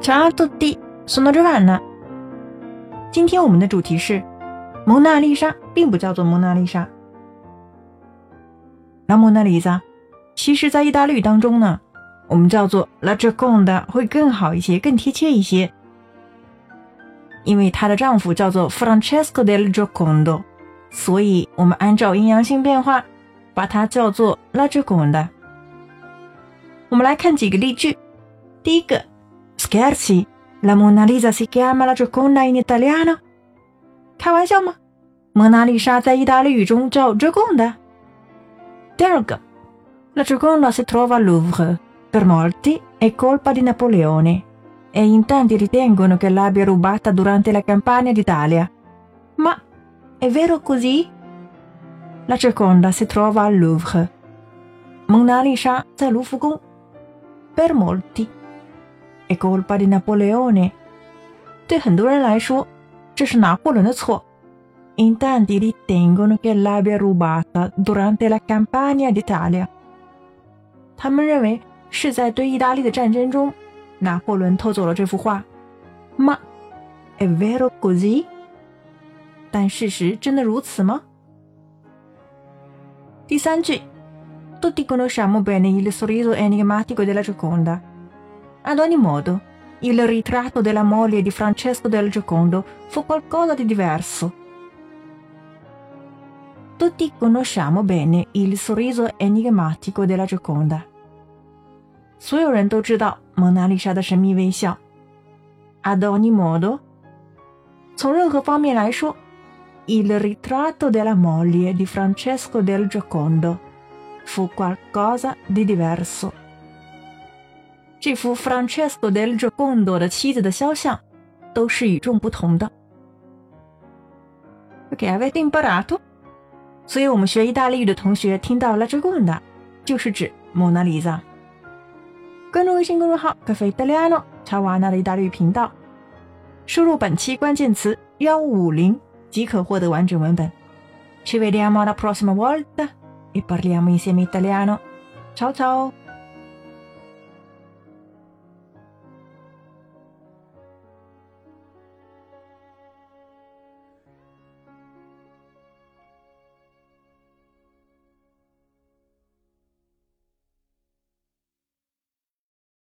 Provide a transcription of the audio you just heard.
Ciao a tutti, sono Giovanna。今天我们的主题是蒙娜丽莎，并不叫做蒙娜丽莎。La Mona Lisa，其实，在意大利语当中呢，我们叫做 La Gioconda 会更好一些，更贴切一些。因为她的丈夫叫做 Francesco del Giocondo，所以我们按照阴阳性变化，把它叫做 La Gioconda。我们来看几个例句。第一个 ，Scherzi。La Mona Lisa si chiama la Gioconda in italiano？开玩笑吗？蒙娜丽莎在意大利语中叫 Gioconda。第二个，La Gioconda si trova al Louvre. Per molti è colpa di Napoleone e in tanti ritengono che l'abbia rubata durante la campagna d'Italia. Ma è vero così? La Gioconda si trova al Louvre. 蒙娜丽莎在卢浮宫。Per molti è colpa di Napoleone. 对很多人来说，这是拿破仑的错。In tanti ritengono che l'abbia rubata durante la campagna d'Italia. 他们认为是在对意大利的战争中，拿破仑偷走了这幅画。Ma è vero così? 但事实真的如此吗？第三句，Tutti conosciamo bene il sorriso enigmatico della Gioconda. Ad ogni modo, il ritratto della moglie di Francesco del Giocondo fu qualcosa di diverso. Tutti conosciamo bene il sorriso enigmatico della Gioconda. 所有人都知道蒙娜丽莎的神秘微笑。Ad ogni modo，从任何方面来说，il ritratto della moglie di Francesco del Giocondo fu qualcosa di diverso。 这幅 Francesco del Giocondo 的妻子的肖像都是与众不同的。OK，avete imparato？所以我们学意大利语的同学听到 La Gioconda 就是指蒙娜丽莎。关注微信公众号“咖啡意大利诺”，查瓦纳的意大利语频道，输入本期关键词幺五零即可获得完整文本。Ci vediamo la prossima volta e parliamo insieme italiano. Ciao ciao!